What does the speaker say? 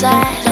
inside